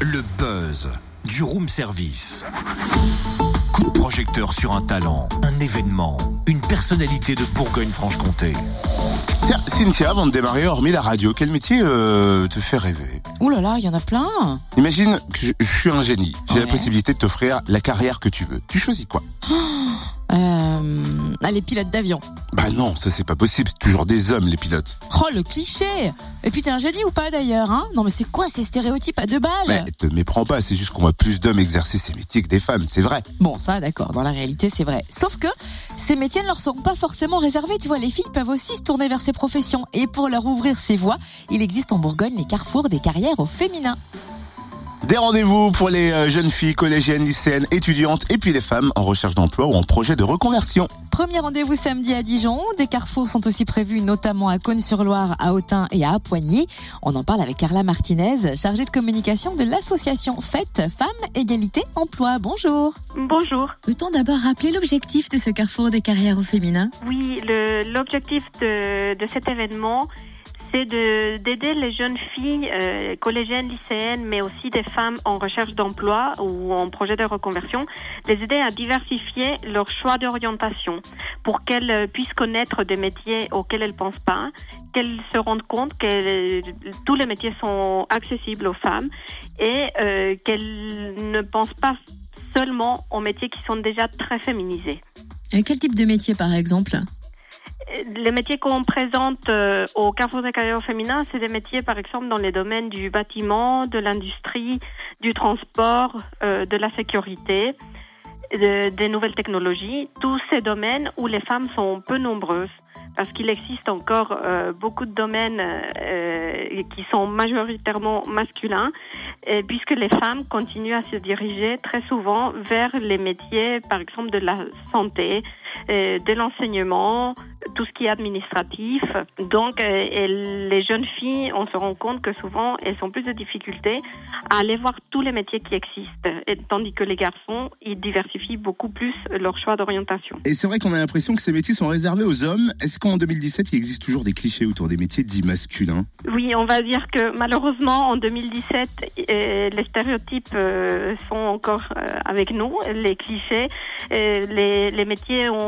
Le buzz du room service. Coup de projecteur sur un talent, un événement, une personnalité de Bourgogne-Franche-Comté. Tiens, Cynthia, avant de démarrer, hormis la radio, quel métier euh, te fait rêver? Ouh là là, il y en a plein. Imagine que je, je suis un génie. J'ai la possibilité de t'offrir la carrière que tu veux. Tu choisis quoi? Euh, allez, pilote d'avion. Bah non, ça c'est pas possible. C'est toujours des hommes, les pilotes. Oh, le cliché Et puis t'es un génie ou pas d'ailleurs, hein? Non mais c'est quoi ces stéréotypes à deux balles? Mais te méprends pas, c'est juste qu'on voit plus d'hommes exercer ces métiers que des femmes, c'est vrai. Bon, ça, d'accord, dans la réalité, c'est vrai. Sauf que ces métiers ne leur sont pas forcément réservés. Tu vois, les filles peuvent aussi se tourner vers ces professions. Et pour leur ouvrir ces voies, il existe en Bourgogne les carrefours des carrières au féminin. Des rendez-vous pour les euh, jeunes filles, collégiennes, lycéennes, étudiantes et puis les femmes en recherche d'emploi ou en projet de reconversion. Premier rendez-vous samedi à Dijon. Des carrefours sont aussi prévus, notamment à Cône-sur-Loire, à Autun et à Appoigny. On en parle avec Carla Martinez, chargée de communication de l'association Fête Femmes Égalité Emploi. Bonjour. Bonjour. Peut-on d'abord rappeler l'objectif de ce carrefour des carrières au féminin? Oui, l'objectif de, de cet événement, c'est de- d'aider les jeunes filles, euh, collégiennes, lycéennes, mais aussi des femmes en recherche d'emploi ou en projet de reconversion, les aider à diversifier leur choix d'orientation pour qu'elles euh, puissent connaître des métiers auxquels elles pensent pas, qu'elles se rendent compte que tous les métiers sont accessibles aux femmes et euh, qu'elles ne pensent pas seulement aux métiers qui sont déjà très féminisés. Euh, Quel type de métier par exemple? Les métiers qu'on présente euh, au Carrefour des carrières féminins, c'est des métiers, par exemple, dans les domaines du bâtiment, de l'industrie, du transport, euh, de la sécurité, de- des nouvelles technologies, tous ces domaines où les femmes sont peu nombreuses. Parce qu'il existe encore euh, beaucoup de domaines euh, qui sont majoritairement masculins, et puisque les femmes continuent à se diriger très souvent vers les métiers, par exemple, de la santé, de l'enseignement, tout ce qui est administratif. Donc, euh, et les jeunes filles, on se rend compte que souvent, elles ont plus de difficultés à aller voir tous les métiers qui existent, et, tandis que les garçons, ils diversifient beaucoup plus leur choix d'orientation. Et c'est vrai qu'on a l'impression que ces métiers sont réservés aux hommes. Est-ce qu'en 2017, il existe toujours des clichés autour des métiers dits masculins? Oui, on va dire que malheureusement, en 2017, euh, les stéréotypes euh, sont encore euh, avec nous, les clichés, euh, les, les métiers ont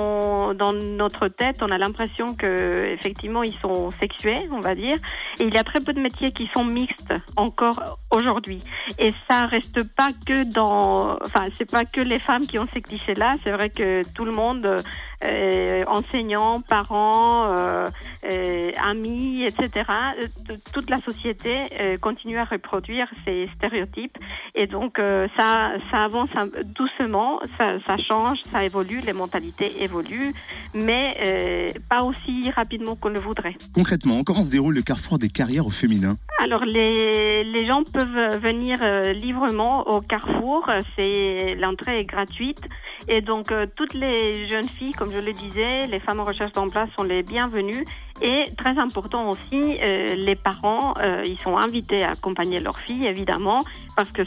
dans notre tête, on a l'impression que effectivement ils sont sexués, on va dire, et il y a très peu de métiers qui sont mixtes encore aujourd'hui. Et ça reste pas que dans, enfin c'est pas que les femmes qui ont ces clichés-là, c'est vrai que tout le monde, euh, enseignants, parents, euh, euh, amis, etc. euh, Toute la société euh, continue à reproduire ces stéréotypes et donc euh, ça, ça avance doucement, ça, ça change, ça évolue, les mentalités évoluent, mais euh, pas aussi rapidement qu'on le voudrait. Concrètement, comment se déroule le carrefour des carrières au féminin? Alors les, les gens peuvent venir euh, librement au Carrefour, c'est l'entrée est gratuite. Et donc euh, toutes les jeunes filles, comme je le disais, les femmes en recherche d'emploi sont les bienvenues. Et très important aussi, euh, les parents, euh, ils sont invités à accompagner leurs filles évidemment parce que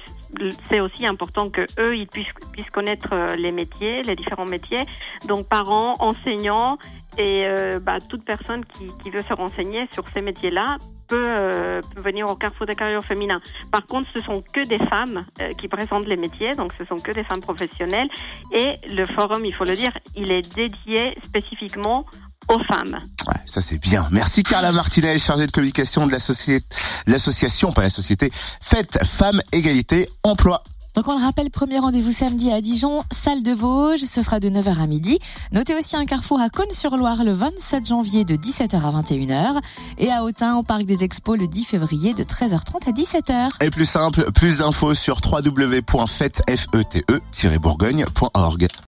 c'est aussi important que eux ils puissent, connaître euh, les métiers, les différents métiers. Donc parents, enseignants et euh, bah, toute personne qui, qui veut se renseigner sur ces métiers-là peut, euh, peut venir au Carrefour des carrières féminins. Par contre, ce sont que des femmes euh, qui présentent les métiers, donc ce sont que des femmes professionnelles. Et le forum, il faut le dire, il est dédié spécifiquement aux femmes. Ouais, ça c'est bien. Merci Carla Martinez, chargée de communication de l'association, pas la société, Fête Femmes Égalité Emploi. Donc on le rappelle, premier rendez-vous samedi à Dijon, salle de Vosges, ce sera de 9h à midi. Notez aussi un carrefour à Cône-sur-Loire le 27 janvier de 17h à 21h et à Autun au Parc des Expos le 10 février de 13h30 à 17h. Et plus simple, plus d'infos sur www.fête-bourgogne.org.